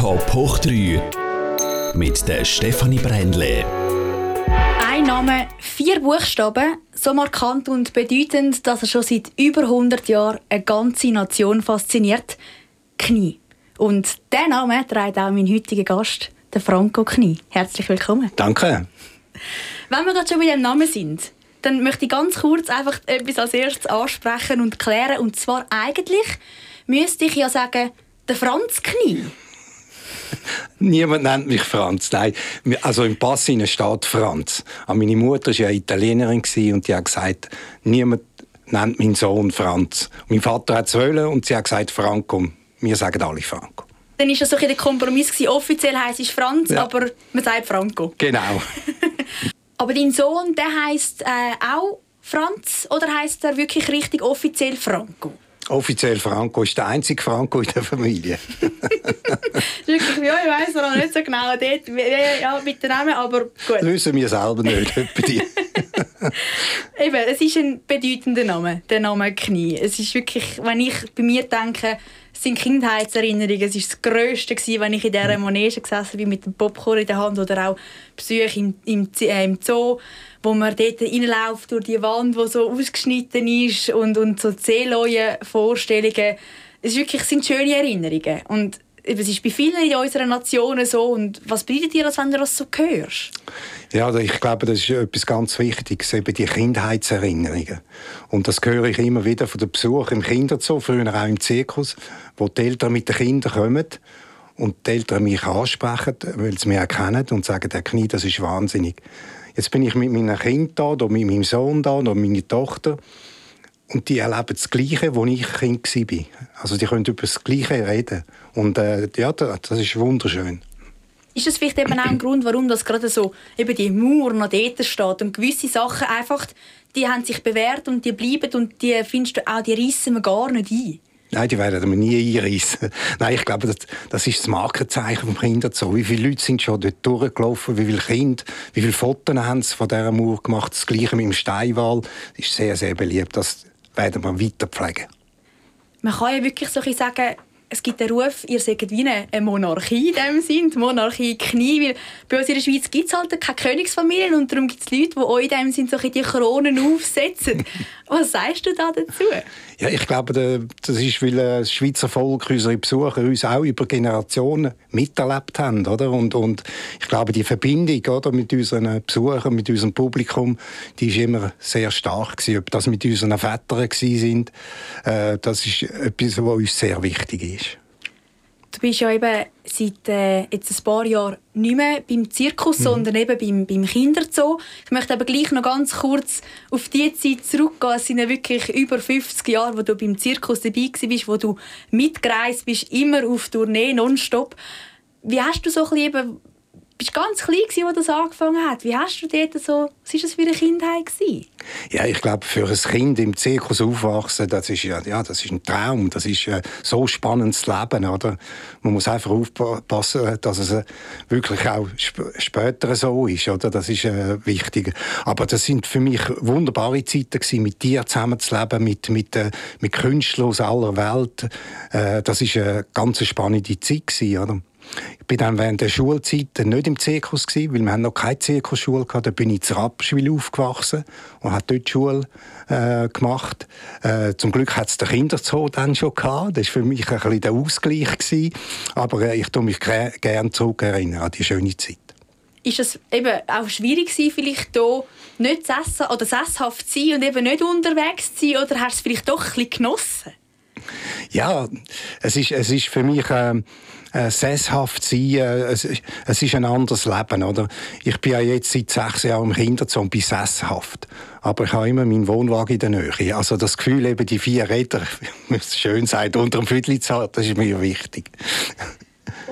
Top hoch 3 mit der Stefanie Brändle. Ein Name, vier Buchstaben, so markant und bedeutend, dass er schon seit über 100 Jahren eine ganze Nation fasziniert. Knie. Und der Name trägt auch mein heutiger Gast, der Franco Knie. Herzlich willkommen. Danke. Wenn wir gerade schon bei dem Namen sind, dann möchte ich ganz kurz einfach etwas als erstes ansprechen und klären. Und zwar eigentlich müsste ich ja sagen, der Franz Knie. Niemand nennt mich Franz. Nein, also im Pass steht Franz. Aber meine Mutter war ja Italienerin und die hat gesagt, niemand nennt meinen Sohn Franz. mein Vater hat es und sie hat gesagt Franco. Wir sagen alle Franco. Dann war das so der Kompromiss. Offiziell heisst es Franz, ja. aber man sagt Franco. Genau. aber dein Sohn, der heisst äh, auch Franz oder heisst er wirklich richtig offiziell Franco? Offiziell Franco ist der einzige Franco in der Familie. Wirklich, ja, ich weiß noch nicht so genau dort, ja, mit dem Namen, aber gut. Wissen wir selber nicht. Eben, es ist ein bedeutender Name, der Name Knie. Es ist wirklich, wenn ich bei mir denke, es sind Kindheitserinnerungen. Es war das Grösste, wenn ich in dieser Manege gesessen bin mit dem Popcorn in der Hand oder auch Besuche im, im, äh, im Zoo wo man dort reinläuft durch die Wand, die so ausgeschnitten ist und, und so zähleue Vorstellungen. Es, ist wirklich, es sind schöne Erinnerungen. Und es ist bei vielen in unserer Nationen so. Und was bedeutet dir das, wenn du das so hörst? Ja, also ich glaube, das ist etwas ganz Wichtiges, eben die Kindheitserinnerungen. Und das höre ich immer wieder von den Besuchern im Kinderzoo, früher auch im Zirkus, wo die Eltern mit den Kindern kommen und die Eltern mich ansprechen, weil sie mich erkennen und sagen, der Knie, das ist wahnsinnig. Jetzt bin ich mit meinem Kind da, oder mit meinem Sohn da, oder meiner Tochter. Und die erleben das Gleiche, wo ich Kind war. Also die können über das Gleiche reden. Und äh, ja, das ist wunderschön. Ist das vielleicht eben auch ein Grund, warum das gerade so eben die Mauer noch dort steht und gewisse Sachen einfach, die haben sich bewährt und die bleiben und die findest du auch, die reissen wir gar nicht ein? Nein, die werden wir nie einreißen. Nein, ich glaube, das, das ist das Markenzeichen vom Kinderzoo. Wie viele Leute sind schon dort durchgelaufen? Wie viele Kinder? Wie viele Fotos haben sie von dieser Mauer gemacht? Das Gleiche mit dem Steinwall. Das ist sehr, sehr beliebt. Das werden wir weiter pflegen. Man kann ja wirklich so sagen, es gibt den Ruf, ihr seid wie eine Monarchie in dem Sinn, die Monarchie Knie, weil bei uns in der Schweiz gibt es halt keine Königsfamilien und darum gibt es Leute, die euch in dem Sinn so die Kronen aufsetzen. Was sagst du da dazu? Ja, ich glaube, das ist, weil das Schweizer Volk, unsere Besucher, uns auch über Generationen miterlebt haben, oder? Und, und ich glaube, die Verbindung, oder, mit unseren Besuchern, mit unserem Publikum, die ist immer sehr stark gewesen. Ob das mit unseren Vätern sind, äh, das ist etwas, was uns sehr wichtig ist. Du bist ja eben seit äh, jetzt ein paar Jahren nicht mehr beim Zirkus, mhm. sondern eben beim, beim Kinderzoo. Ich möchte aber gleich noch ganz kurz auf die Zeit zurückgehen. Es sind ja wirklich über 50 Jahre, wo du beim Zirkus dabei warst, wo du mitgereist bist, immer auf Tournee, nonstop. Wie hast du so ein bisschen bist ganz klein gewesen, als das angefangen hat. Wie hast du dort so, was war das für eine Kindheit gewesen? Ja, ich glaube, für ein Kind im Zirkus aufwachsen, das ist ja, ja, das ist ein Traum. Das ist äh, so spannendes Leben, oder? Man muss einfach aufpassen, dass es äh, wirklich auch sp später so ist, oder? Das ist äh, wichtig. Aber das sind für mich wunderbare Zeiten gewesen, mit dir zusammenzuleben, mit mit äh, mit Künstlern aus aller Welt. Äh, das ist eine ganz spannende Zeit gewesen, oder? Ich bin dann während der Schulzeit nicht im Zirkus gewesen, weil wir noch keine Zirkusschule hatten. Da bin ich in Rapperswil aufgewachsen und habe dort Schule äh, gemacht. Äh, zum Glück hat es den Kinderzoo dann schon gehabt. Das war für mich ein bisschen der Ausgleich gewesen. Aber äh, ich tue mich gerne zurückerinnern an die schöne Zeit. Ist es eben auch schwierig gewesen, vielleicht hier nicht zu essen oder sesshaft zu sein und eben nicht unterwegs zu sein? Oder hast du es vielleicht doch ein bisschen genossen? Ja, es ist, es ist für mich... Äh, äh, sesshaft sein, äh, es, es, ist ein anderes Leben, oder? Ich bin ja jetzt seit sechs Jahren im Kinderzoo und bin sesshaft. Aber ich habe immer meinen Wohnwagen in der Nähe. Also das Gefühl, eben die vier Räder, wie schön sagt, unter dem Viertel zu haben, das ist mir wichtig.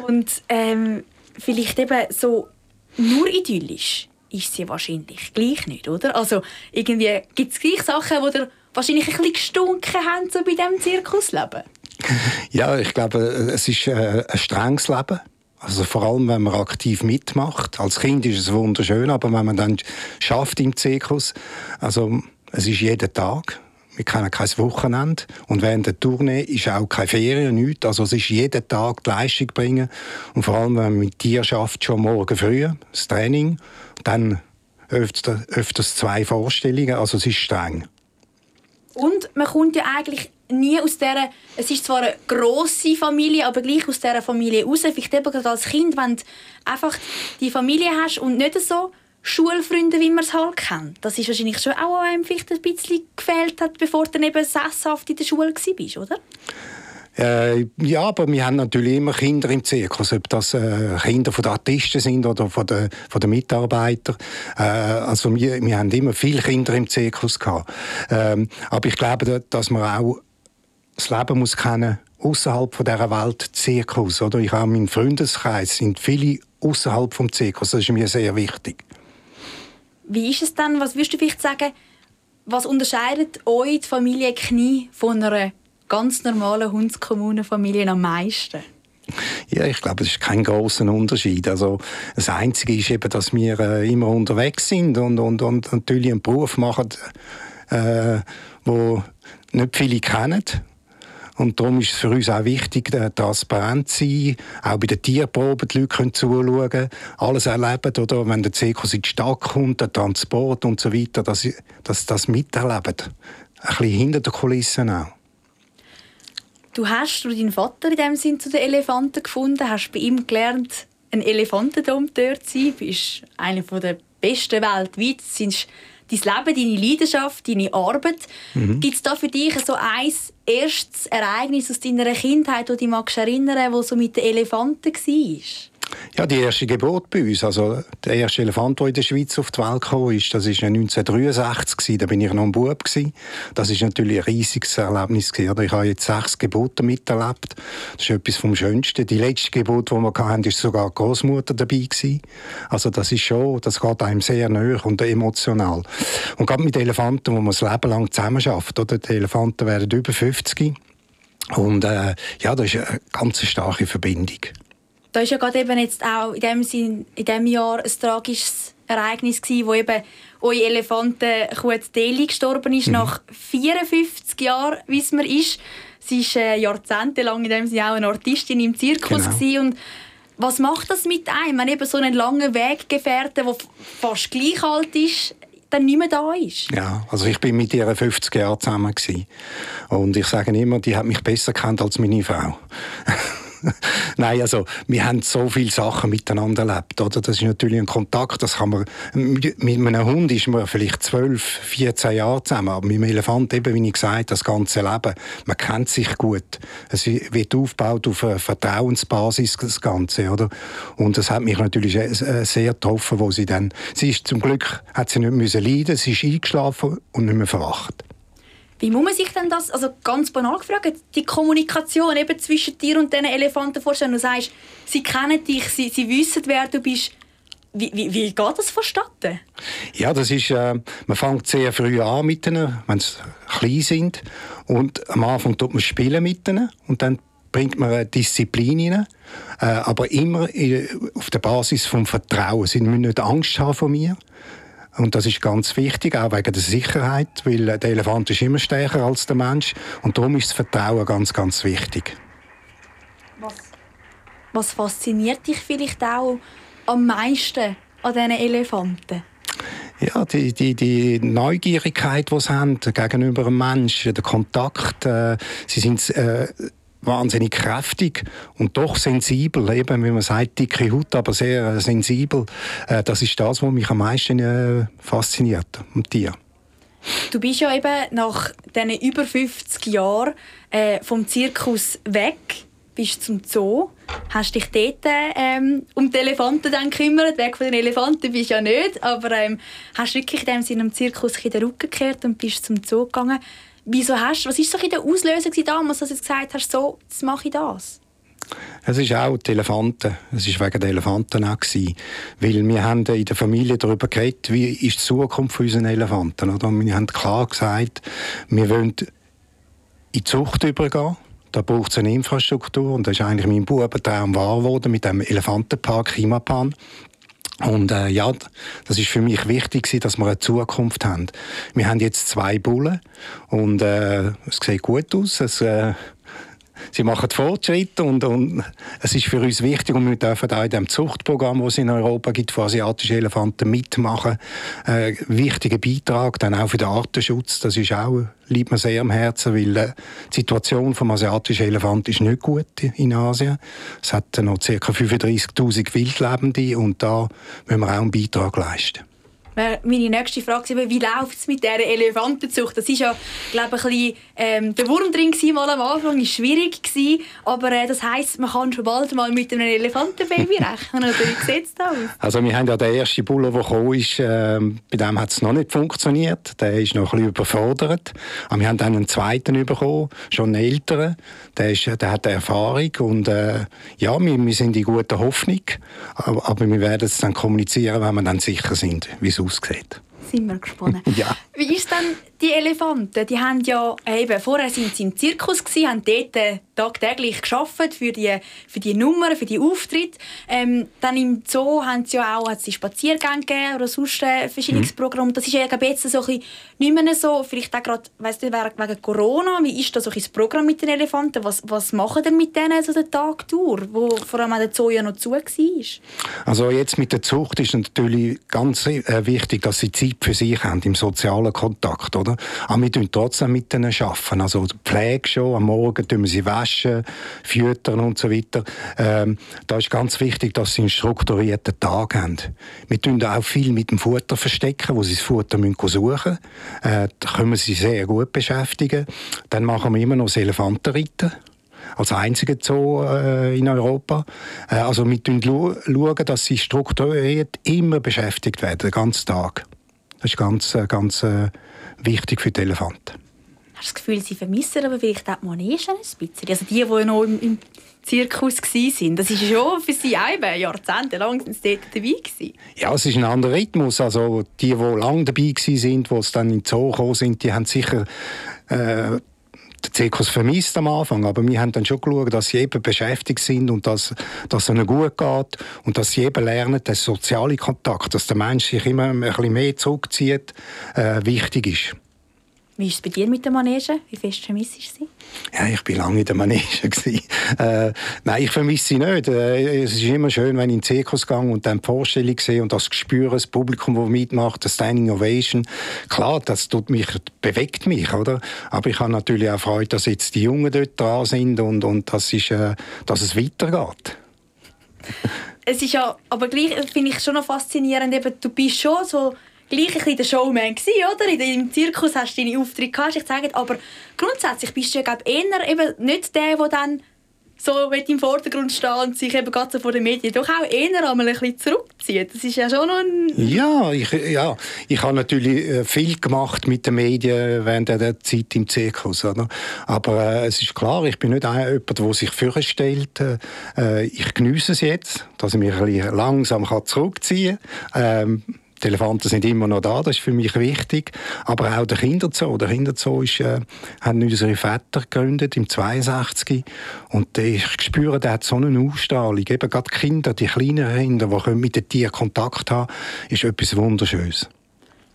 Und ähm, vielleicht eben so nur idyllisch ist sie wahrscheinlich gleich nicht, oder? Also irgendwie gibt es gleich Sachen, die wahrscheinlich ein bisschen gestunken haben so bei diesem Zirkusleben? Ja, ich glaube, es ist äh, ein strenges Leben. Also vor allem, wenn man aktiv mitmacht. Als Kind ist es wunderschön, aber wenn man dann schafft im Zirkus, also es ist jeden Tag. wir kennen kein Wochenende und während der Tournee ist auch keine Ferien, nichts. Also es ist jeden Tag die Leistung bringen und vor allem, wenn man mit dir schafft, schon morgen früh, das Training, dann öfters, öfters zwei Vorstellungen, also es ist streng. Und man kommt ja eigentlich nie aus dieser, es ist zwar eine grosse Familie, aber gleich aus dieser Familie raus. Vielleicht eben gerade als Kind, wenn du einfach die Familie hast und nicht so Schulfreunde, wie man es halt kennt. Das ist wahrscheinlich schon auch einem vielleicht ein bisschen gefehlt hat, bevor du dann eben sesshaft in der Schule warst, oder? Äh, ja, aber wir haben natürlich immer Kinder im Zirkus, ob das äh, Kinder von den Artisten sind oder von den, von den Mitarbeitern. Äh, also wir, wir haben immer viele Kinder im Zirkus gehabt. Ähm, aber ich glaube, dass man auch das Leben muss kennen außerhalb von dieser Welt Zirkus. Oder? Ich habe meinen Freundeskreis sind viele außerhalb vom Zirkus. Das ist mir sehr wichtig. Wie ist es dann? Was würdest du vielleicht sagen? Was unterscheidet euch die Familie Knie von einer ganz normalen Hundskommunenfamilie am meisten? Ja, ich glaube, es ist kein großer Unterschied. Also das Einzige ist eben, dass wir äh, immer unterwegs sind und, und, und natürlich einen Beruf machen, äh, wo nicht viele kennen und darum ist es für uns auch wichtig, transparent zu sein, auch bei den Tierproben die Leute können zuschauen, alles erleben, oder wenn der Zirkus in die Stadt kommt, der Transport und so weiter, dass sie das, miterleben. Ein bisschen hinter den Kulissen auch. Du hast durch deinen Vater in dem Sinn zu den Elefanten gefunden, hast bei ihm gelernt, ein Elefantendompteur zu sein, Du bist einer der besten weltweit, dein Leben, deine Leidenschaft, deine Arbeit. Mhm. Gibt es da für dich so ein erstes Ereignis aus deiner Kindheit, das du dich erinnern magst, das so mit den Elefanten war? Ja, die erste Geburt bei uns, also der erste Elefant, der in der Schweiz auf die Welt kam, ist, das ist 1963 da bin ich noch ein Bub. Das ist natürlich ein riesiges Erlebnis gewesen. Ich habe jetzt sechs Geburten miterlebt. Das ist etwas vom Schönsten. Die letzte Geburt, die wir hatten, ist sogar die Großmutter dabei gewesen. Also das ist schon, das geht einem sehr nahe und emotional. Und gerade mit Elefanten, wo man das Leben lang zusammen schafft, oder? Die Elefanten werden über 50 und äh, ja, das ist eine ganz starke Verbindung. Da ist ja gerade eben jetzt auch in dem, Sinn, in dem Jahr ein tragisches Ereignis gewesen, wo eben eure Elefantenkuh Deli gestorben ist, mhm. nach 54 Jahren, wie es mir ist. Sie war äh, jahrzehntelang in dem Sinne auch eine Artistin im Zirkus genau. und was macht das mit einem, wenn eben so einen langen Weggefährte, der fast gleich alt ist, dann nicht mehr da ist? Ja, also ich bin mit ihr 50 Jahre zusammen gewesen. und ich sage immer, die hat mich besser kennt als meine Frau. Nein, also wir haben so viele Sachen miteinander erlebt. Oder? Das ist natürlich ein Kontakt, das kann man, mit, einem Hund ist man vielleicht 12, 14 Jahre zusammen, aber mit einem Elefant eben, wie ich gesagt das ganze Leben. Man kennt sich gut. Es wird aufgebaut auf einer Vertrauensbasis, das Ganze. Oder? Und das hat mich natürlich sehr getroffen, wo sie dann, sie ist zum Glück, hat sie nicht müssen leiden, sie ist eingeschlafen und nicht mehr verwacht. Wie muss man sich denn das, also ganz banal gefragt, die Kommunikation eben zwischen dir und diesen Elefanten vorstellen? Du sagst, sie kennen dich, sie, sie wissen, wer du bist. Wie, wie, wie geht das vonstatten? Ja, das ist, äh, man fängt sehr früh an mit ihnen, wenn sie klein sind. Und am Anfang tut man spielen mit ihnen und dann bringt man Disziplin rein, äh, aber immer auf der Basis vom Vertrauen. Sie müssen nicht Angst haben vor mir, und das ist ganz wichtig, auch wegen der Sicherheit, weil der Elefant ist immer stärker als der Mensch. Und darum ist das Vertrauen ganz, ganz wichtig. Was, was fasziniert dich vielleicht auch am meisten an diesen Elefanten? Ja, die, die, die Neugierigkeit, die sie haben gegenüber einem Menschen, der Kontakt. Äh, sie sind äh, wahnsinnig kräftig und doch sensibel, eben, wie man sagt, dicke Haut, aber sehr äh, sensibel. Äh, das ist das, was mich am meisten äh, fasziniert am Tier. Du bist ja eben nach diesen über 50 Jahren vom Zirkus weg, bist zum Zoo, hast dich dort ähm, um die Elefanten dann gekümmert, weg von den Elefanten bist du ja nicht, aber ähm, hast wirklich in dem Sinne am Zirkus den Rücken gekehrt und bist zum Zoo gegangen. Wieso hast, was war so der Auslöser damals, dass du gesagt hast, so, jetzt mache ich das? Es ist auch die Elefanten. Es ist wegen der Elefanten auch gewesen. Weil wir haben in der Familie darüber geredet, wie ist die Zukunft unserer Elefanten. Oder? wir haben klar gesagt, wir wollen in die Zucht übergehen. Da braucht es eine Infrastruktur. Und das ist eigentlich mein Bubentraum wahr geworden mit dem Elefantenpark Himapan. Und äh, ja, das ist für mich wichtig, dass wir eine Zukunft haben. Wir haben jetzt zwei Bullen und äh, es sieht gut aus. Es, äh, sie machen Fortschritte und, und es ist für uns wichtig und wir dürfen auch in dem Zuchtprogramm, das es in Europa gibt, für asiatische Elefanten mitmachen. Äh, wichtiger Beitrag dann auch für den Artenschutz. Das ist auch, liegt mir sehr am Herzen, weil äh, die Situation vom asiatischen Elefant ist nicht gut in Asien. Es hat noch ca. 35'000 Wildlebende und da müssen wir auch einen Beitrag leisten meine nächste Frage wie läuft es mit dieser Elefantenzucht? Das war ja, glaube ich, ein bisschen, ähm, der Wurm drin mal am Anfang, war schwierig gewesen, aber äh, das heisst, man kann schon bald mal mit einem Elefantenbaby rechnen, oder? Wie sieht es aus? Also wir haben ja den ersten Bulle, der gekommen ist, äh, bei dem hat es noch nicht funktioniert, der ist noch ein bisschen überfordert, aber wir haben dann einen zweiten bekommen, schon einen älteren, der, ist, der hat Erfahrung und äh, ja, wir, wir sind in guter Hoffnung, aber, aber wir werden es dann kommunizieren, wenn wir dann sicher sind, wie es aussieht. Sind wir gespannt. ja. Wie ist dann die Elefanten? Die haben ja eben, vorher sind sie im Zirkus gewesen, haben dort äh, tagtäglich geschafft für die, für die Nummern, für die Auftritte. Ähm, dann im Zoo haben sie ja auch hat sie Spaziergänge gegeben oder sonst äh, verschiedenes mhm. Das ist ja jetzt so ein nicht mehr so, vielleicht auch gerade, weißt du, wegen Corona, wie ist da so ein das Programm mit den Elefanten? Was, was machen denn mit denen so den Tag durch, wo vor allem der Zoo ja noch zu war? Also jetzt mit der Zucht ist natürlich ganz äh, wichtig, dass sie Zeit für sich haben, im sozialen Kontakt, oder? Aber wir arbeiten trotzdem mit ihnen. Arbeiten. Also Pflege schon, am Morgen tun wir sie waschen, füttern und so weiter. Ähm, da ist ganz wichtig, dass sie einen strukturierten Tag haben. Wir tun auch viel mit dem Futter verstecken, wo sie das Futter suchen müssen. Äh, da können wir sie sehr gut beschäftigen. Dann machen wir immer noch das Elefantenreiten als einzige Zoo äh, in Europa. Äh, also wir schauen, dass sie strukturiert immer beschäftigt werden, den ganzen Tag. Das ist ganz, äh, ganz äh, wichtig für die Elefanten. Hast du das Gefühl, sie vermissen aber vielleicht auch die Manege ein bisschen? Also die, die noch im, im Zirkus waren, das ist schon für sie eben jahrzehntelang sind sie dort dabei gewesen. Ja, es ist ein anderer Rhythmus. Also die, die lange dabei waren, die dann in den Zoo gekommen sind, die haben sicher äh, den Zirkus vermisst am Anfang, aber wir haben dann schon geschaut, dass sie eben beschäftigt sind und dass, dass es ihnen gut geht und dass sie eben lernen, dass soziale Kontakt, dass der Mensch sich immer ein bisschen mehr zurückzieht, äh, wichtig ist. Wie ist es bei dir mit der Manege? Wie fest vermisst du sie? Ja, ich war lange in der Manege. äh, nein, ich vermisse sie nicht. Äh, es ist immer schön, wenn ich in den Zirkus gehe und dann die Vorstellung sehe und das Gespür, das Publikum, das mitmacht, das Standing Ovation. Klar, das tut mich, bewegt mich, oder? Aber ich habe natürlich auch Freude, dass jetzt die Jungen dort dran sind und, und das ist, äh, dass es weitergeht. es ist ja, aber gleich finde ich schon noch faszinierend, eben, du bist schon so gleich ein bisschen der Showman gewesen, oder? Im Zirkus hast du deine Auftritte gehabt, ich sage, aber grundsätzlich bist du ja eher eben nicht der, der dann so im Vordergrund stehen und sich eben gerade so vor den Medien doch auch eher einmal ein bisschen zurückzieht. Das ist ja schon ein... Ja, ich, ja, ich habe natürlich äh, viel gemacht mit den Medien während der Zeit im Zirkus. Oder? Aber äh, es ist klar, ich bin nicht jemand, der sich vorstellt. Äh, ich genieße es jetzt, dass ich mich ein bisschen langsam zurückziehen kann. Ähm, die Elefanten sind immer noch da, das ist für mich wichtig. Aber auch der Kinderzoo. Der Kinderzoo ist, äh, haben unsere Väter gegründet im 62. Und ich spüre, der hat so eine Ausstrahlung. Eben gerade die Kinder, die kleinen Kinder, die mit den Tieren Kontakt haben, ist etwas Wunderschönes.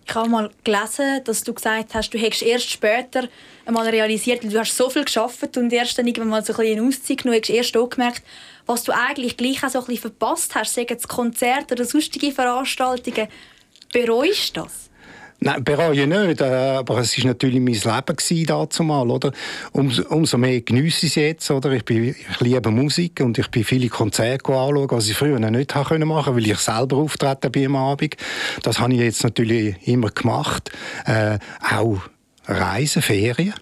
Ich habe mal gelesen, dass du gesagt hast, du hättest erst später einmal realisiert, du hast so viel geschafft und erst dann irgendwann mal so ein bisschen Auszeit genommen, hast erst auch gemerkt, was du eigentlich gleich auch so ein bisschen verpasst hast, sagen es Konzerte oder sonstige Veranstaltungen. Bereust du das? Nein, bereue nicht, äh, aber es war natürlich mein Leben dazumal, oder? Umso, umso mehr genieße ich es jetzt, oder? Ich, bin, ich liebe Musik und ich bin viele Konzerte anschauen, was ich früher nicht machen konnte, weil ich selber auftreten bin am Abend. Das habe ich jetzt natürlich immer gemacht. Äh, auch Reisen, Ferien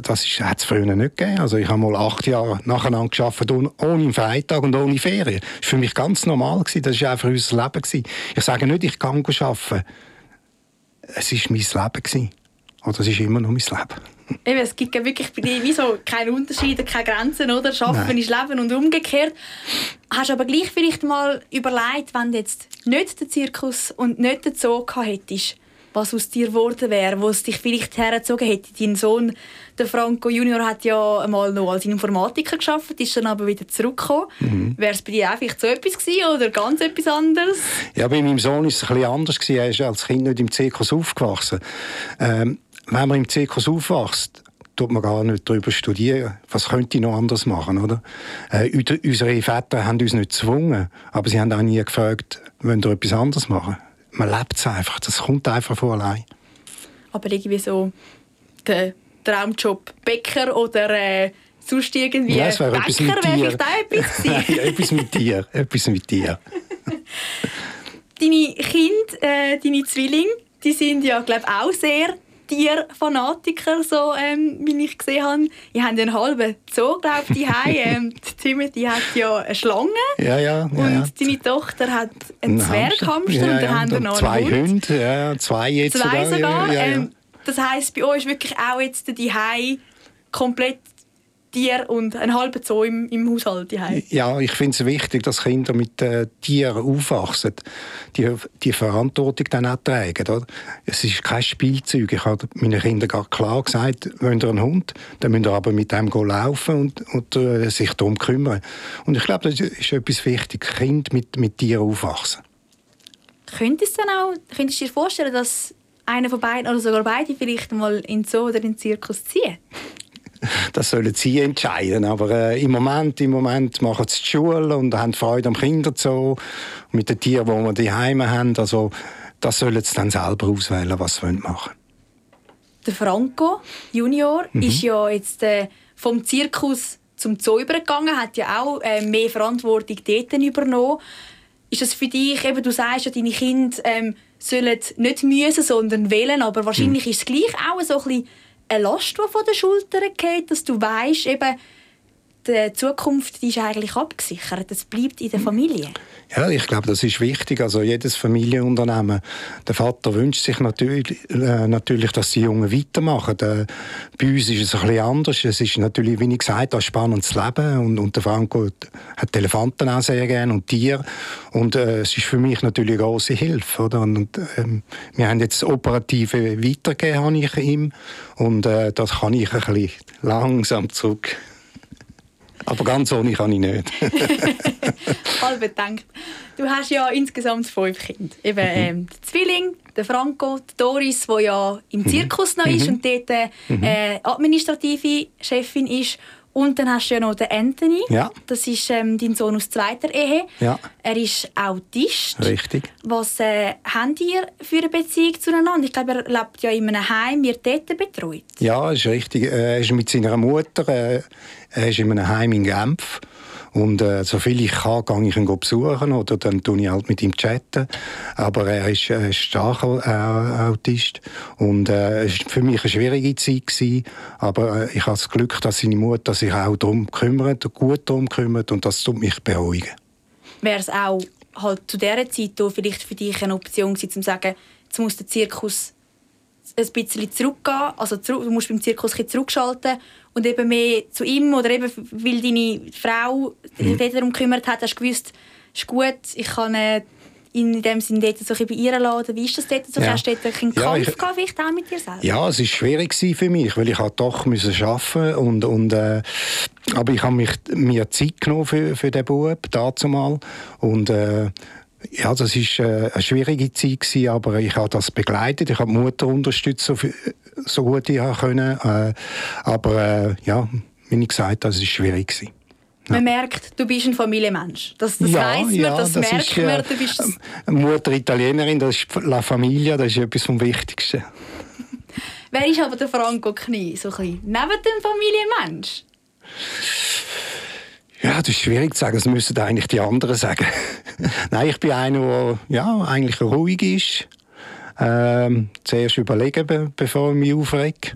das hat es früher nicht gegeben. Also ich habe mal acht Jahre nacheinander gearbeitet, ohne Freitag und ohne Ferien. Das war für mich ganz normal. Gewesen. Das war einfach unser Leben. Gewesen. Ich sage nicht, ich kann arbeiten. Es war mein Leben. Gewesen. Oder es ist immer noch mein Leben. Eben, es gibt wirklich bei dir wie so keine Unterschiede, keine Grenzen, oder? Schaffen Nein. ist Leben und umgekehrt. Hast du aber gleich vielleicht mal überlegt, wenn du jetzt nicht den Zirkus und nicht den Zoo gehabt hättest, was aus dir geworden wäre, wo es dich vielleicht hergezogen hätte. Dein Sohn, der Franco Junior, hat ja einmal noch als Informatiker geschafft, ist dann aber wieder zurückgekommen. Mhm. Wäre es bei dir auch vielleicht so etwas gewesen oder ganz etwas anderes? Ja, bei meinem Sohn ist es ein bisschen anders gewesen. Er ist als Kind nicht im Zirkus aufgewachsen. Ähm, wenn man im Zirkus aufwächst, tut man gar nicht darüber studieren. Was könnte ich noch anders machen, oder? Äh, unsere Väter haben uns nicht gezwungen, aber sie haben auch nie gefragt, wollen wir etwas anderes machen? Man lebt es einfach. Das kommt einfach von allein. Aber irgendwie so der Traumjob Bäcker oder äh, sonst irgendwie ja, Bäcker wäre vielleicht auch etwas gewesen. etwas mit dir. Etwas mit dir. deine Kinder, äh, deine Zwillinge, die sind ja, glaube auch sehr Tierfanatiker, so, ähm, wie ich gesehen habe. Ihr habt einen halben Zoo, glaube ich, ähm, Timothy hat ja eine Schlange. Ja, ja. Und ja. deine Tochter hat einen ein Zwerghamster und dann haben wir noch zwei Hund. Hunde, ja, zwei jetzt zwei sogar. Ähm, das heisst, bei euch ist wirklich auch jetzt die komplett Tier und ein halber Zoo im, im Haushalt daheim. Ja, ich finde es wichtig, dass Kinder mit äh, Tieren aufwachsen, die, die Verantwortung dann auch tragen. Oder? Es ist kein Spielzeug. Ich habe meinen Kindern gar klar gesagt, wenn ihr einen Hund, dann müsst ihr aber mit dem laufen und, und äh, sich darum kümmern. Und ich glaube, das ist etwas wichtig, Kind mit, mit Tieren aufwachsen. Könntest du, auch, könntest du dir vorstellen, dass einer von beiden oder sogar beide vielleicht mal in den Zoo oder in den Zirkus ziehen? das sollen sie entscheiden. Aber äh, im Moment, im Moment machen sie die Schule und haben Freude am Kinderzoo mit den Tieren, die wir daheim haben. Also das sollen sie dann selber auswählen, was sie machen wollen. Der Franco Junior mhm. ist ja jetzt äh, vom Zirkus zum Zoo übergegangen, hat ja auch äh, mehr Verantwortung dort übernommen. Ist das für dich, eben, du sagst ja, deine Kinder ähm, sollen nicht müssen, sondern wählen, aber wahrscheinlich mhm. ist es gleich auch so ein bisschen eine Last, die von den Schultern geht, dass du weißt, eben, die Zukunft die ist eigentlich abgesichert. Das bleibt in der Familie. Ja, ich glaube, das ist wichtig. Also jedes Familienunternehmen. Der Vater wünscht sich natürlich, äh, natürlich dass die Jungen weitermachen. Äh, bei uns ist es ein bisschen anders. Es ist natürlich, wie ich gesagt habe, ein spannendes Leben. Und, und der Franco hat Elefanten auch sehr gerne und Tiere. Und äh, es ist für mich natürlich eine große Hilfe. Oder? Und, und ähm, wir haben jetzt das Operative weitergegeben, habe ich ihm. Und äh, das kann ich ein bisschen langsam zurück aber ganz ohne kann ich nicht. Halb bedenkt. Du hast ja insgesamt fünf Kinder. Eben mhm. ähm, der Zwilling, der Franco, die Doris, die ja im mhm. Zirkus noch ist mhm. und dort äh, administrative Chefin ist. Und dann hast du ja noch den Anthony. Ja. Das ist ähm, dein Sohn aus zweiter Ehe. Ja. Er ist Autist. Richtig. Was äh, habt ihr für eine Beziehung zueinander? Ich glaube, er lebt ja in einem Heim, wird dort betreut. Ja, ist richtig. Er ist mit seiner Mutter. Äh, er ist in einem Heim in Genf. Und äh, so viel ich kann, gehe ich ihn besuchen oder dann tue ich halt mit ihm chatten. Aber er ist äh, stark äh, und äh, es war für mich eine schwierige Zeit gewesen. Aber äh, ich habe das Glück, dass seine Mutter sich auch darum kümmert, gut darum kümmert und das tut mich beruhigen. Wäre es auch halt zu dieser Zeit vielleicht für dich eine Option gewesen, zu sagen, jetzt muss der Zirkus ein bisschen zurückgehen, also zurück, du musst beim Zirkus ein zurückschalten und eben mehr zu ihm oder eben, weil deine Frau mhm. sich darum gekümmert hat, hast du gewusst, ist gut, ich kann äh, in dem Sinne dort so bei ihr laden. Wie ist das dort so? Ja. Hast du dort einen Kampf ja, gehabt, vielleicht auch mit dir selbst? Ja, es war schwierig für mich, weil ich halt doch müssen arbeiten und, und äh, aber ich habe mich mir Zeit genommen für, für den Bub, dazu mal und äh, ja, das war äh, eine schwierige Zeit, gewesen, aber ich habe das begleitet. Ich habe die Mutter unterstützt, so, so gut ich konnte. Äh, aber äh, ja, wie ich gesagt habe, es war schwierig. Gewesen. Ja. Man merkt, du bist ein Familienmensch. Das, das ja, weiss man, ja, das, das merkt ist, man. Du bist Mutter Italienerin, das ist La Familia, das ist etwas vom Wichtigsten. Wer ist aber der Franco Knie, so ein bisschen neben dem Familienmensch? Ja, das ist schwierig zu sagen. Das müssen eigentlich die anderen sagen. Nein, ich bin einer, der ja, eigentlich ruhig ist. Ähm, zuerst überlegen, be bevor ich mich aufrege.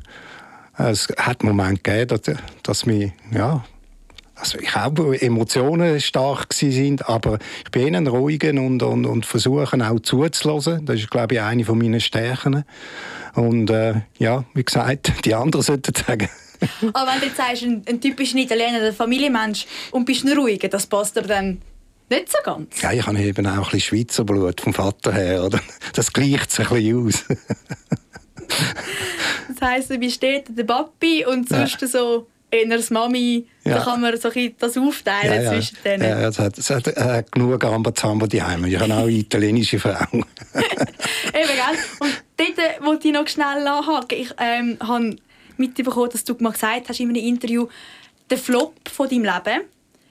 Es hat Momente gegeben, dass, dass mich, ja, also ich habe Emotionen stark sind, aber ich bin eher ruhig und, und, und versuche auch zuzulassen. Das ist, glaube ich, eine meiner Stärken. Und äh, ja, wie gesagt, die anderen sollten sagen. Aber wenn du jetzt sagst, ein, ein typischer Italiener, ein Familienmensch und bist ein ruhiger, das passt dir dann Nicht so ganz? Ja, ich habe eben auch ein bisschen Schweizer Blut vom Vater her. Oder? Das gleicht sich ein bisschen aus. das heisst, du bist dort der Papi und sonst ja. so eher das Mami. Ja. Da kann man so das aufteilen ja, zwischen denen. Ja, es hat, es hat äh, genug Rambazamba daheim. Ich habe auch eine italienische Frau. Eben, gell? Und dort wollte ich noch schnell nachhaken. Ich ähm, habe mitbekommen, dass du mal gesagt hast in einem Interview, der Flop von deinem Leben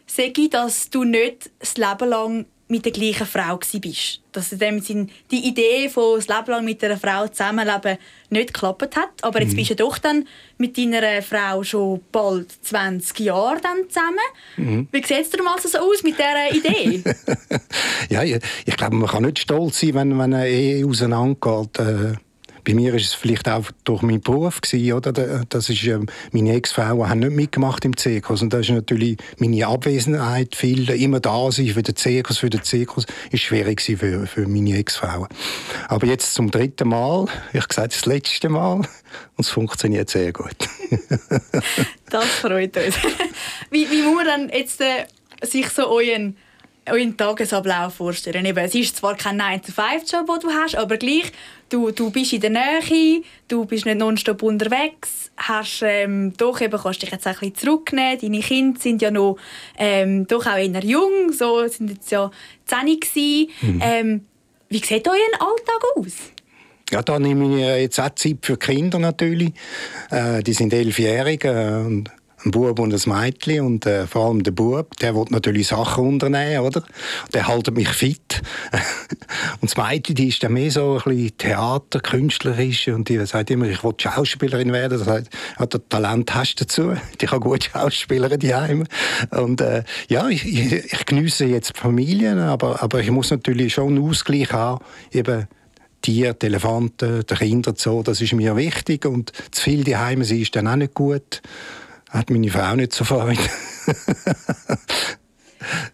sei, dass du nicht das Leben lang mit der gleichen Frau bist. Dass in dem Sinn die Idee von das Leben lang mit einer Frau zusammenleben nicht geklappt hat. Aber jetzt mhm. bist du doch dann mit deiner Frau schon bald 20 Jahre dann zusammen. Mhm. Wie sieht es dir mal so aus mit dieser Idee? ja, ich, ich, glaube, man kann nicht stolz sein, wenn, wenn eine Ehe auseinandergeht. Äh bei mir ist es vielleicht auch durch meinen Beruf gewesen, oder? Das ist ähm, meine Ex-Frau hat nicht mitgemacht im Zirkus und das ist natürlich meine Abwesenheit, viel immer da sein für den Zirkus, für den Zirkus, ist schwierig für, für meine Ex-Frau. Aber jetzt zum dritten Mal, ich gesagt das letzte Mal und es funktioniert sehr gut. das freut uns. Wie, wie muss man dann jetzt äh, sich so euren euren Tagesablauf vorstellen. Eben, es ist zwar kein 9-to-5-Job, den du hast, aber gleich, du, du bist in der Nähe, du bist nicht nonstop unterwegs, hast, ähm, doch eben, kannst dich jetzt ein bisschen zurücknehmen. Deine Kinder sind ja noch ähm, doch auch eher jung, so sind jetzt ja 10 gewesen. Mhm. Ähm, wie sieht euer Alltag aus? Ja, da nehme ich jetzt auch Zeit für die Kinder natürlich. Äh, die sind elfjährig äh, und ein Bub und ein Mädchen und äh, vor allem der Bub, der will natürlich Sachen unternehmen, oder? Der hält mich fit. und das Mädchen, die ist dann mehr so ein bisschen Theater, künstlerisch und die sagt immer, ich will Schauspielerin werden. Das heißt, ja, Talent hast du dazu. Die kann gut Schauspielerin daheim. Und äh, ja, ich, ich, ich genieße jetzt die Familie, aber, aber ich muss natürlich schon einen Ausgleich haben, eben Tiere, die Elefanten, die Kinder so, das ist mir wichtig und zu viel daheim sein ist dann auch nicht gut hat meine Frau nicht so Freude.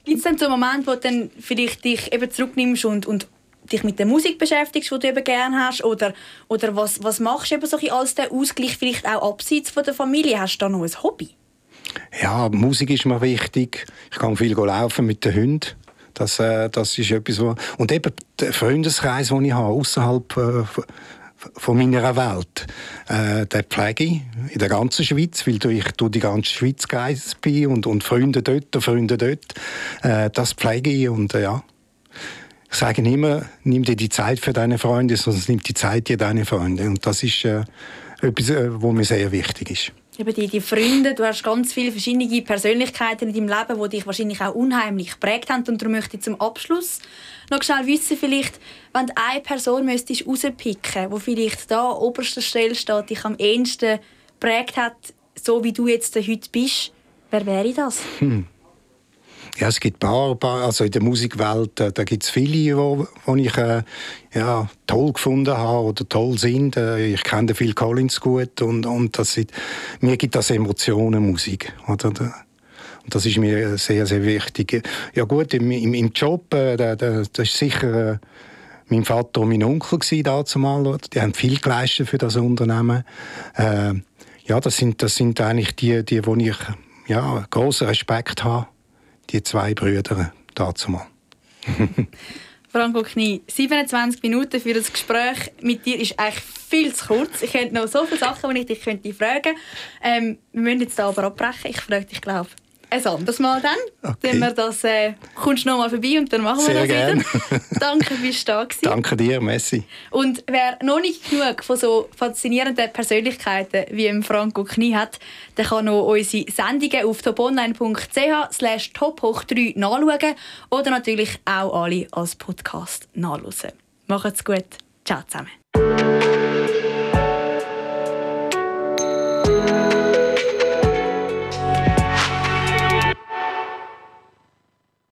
Gibt es denn so einen Moment, wo du dann vielleicht dich eben zurücknimmst und, und dich mit der Musik beschäftigst, die du eben gerne hast? Oder, oder was, was machst du eben so als der Ausgleich vielleicht auch abseits von der Familie? Hast du da noch ein Hobby? Ja, Musik ist mir wichtig. Ich kann viel laufen mit den Hunden. Das, äh, das ist etwas, wo... Und eben der Freundeskreis, den ich habe, außerhalb äh, von meiner Welt. Äh, den pflege ich in der ganzen Schweiz, weil ich durch die ganze Schweiz gereist bin und, und Freunde dort, Freunde dort. Äh, das pflege ich und äh, ja. Ich sage immer, nimm dir die Zeit für deine Freunde, sonst nimm die Zeit dir deine Freunde. Und das ist äh, etwas, äh, was mir sehr wichtig ist eben die, die Freunde, du hast ganz viele verschiedene Persönlichkeiten in deinem Leben, die dich wahrscheinlich auch unheimlich geprägt haben. Und darum möchte ich zum Abschluss noch schnell wissen, vielleicht, wenn du eine Person müsstest rauspicken die vielleicht da an oberster Stelle steht, dich am ehesten geprägt hat, so wie du jetzt heute bist, wer wäre das? Hm. Ja, es gibt paar, paar also in der Musikwelt, äh, da gibt es viele, wo, wo ich äh, ja, toll gefunden habe oder toll sind. Äh, ich kenne Phil Collins gut und, und das sind, mir gibt das Emotionen, Musik. Oder? Und das ist mir sehr, sehr wichtig. Ja gut, im, im, im Job, äh, da, da, das ist sicher... Äh, mein Vater und mein Onkel dazumal. Die haben viel geleistet für das Unternehmen. Äh, ja, das sind, das sind eigentlich die, die, wo ich ja, großen Respekt habe die zwei Brüder dazu mal. Franco Knie, 27 Minuten für das Gespräch mit dir ist eigentlich viel zu kurz. Ich hätte noch so viele Sachen, die ich dich fragen könnte. Ähm, wir müssen jetzt aber abbrechen. Ich frage dich, glaube ein anderes Mal dann. Okay. Wenn wir das, äh, kommst du noch mal vorbei und dann machen wir Sehr das gern. wieder. Danke, bist du da gewesen. Danke dir, Messi. Und wer noch nicht genug von so faszinierenden Persönlichkeiten wie im Franco Knie hat, der kann noch unsere Sendungen auf toponline.ch slash tophoch3 nachschauen oder natürlich auch alle als Podcast nachhören. Macht's gut. Ciao zusammen.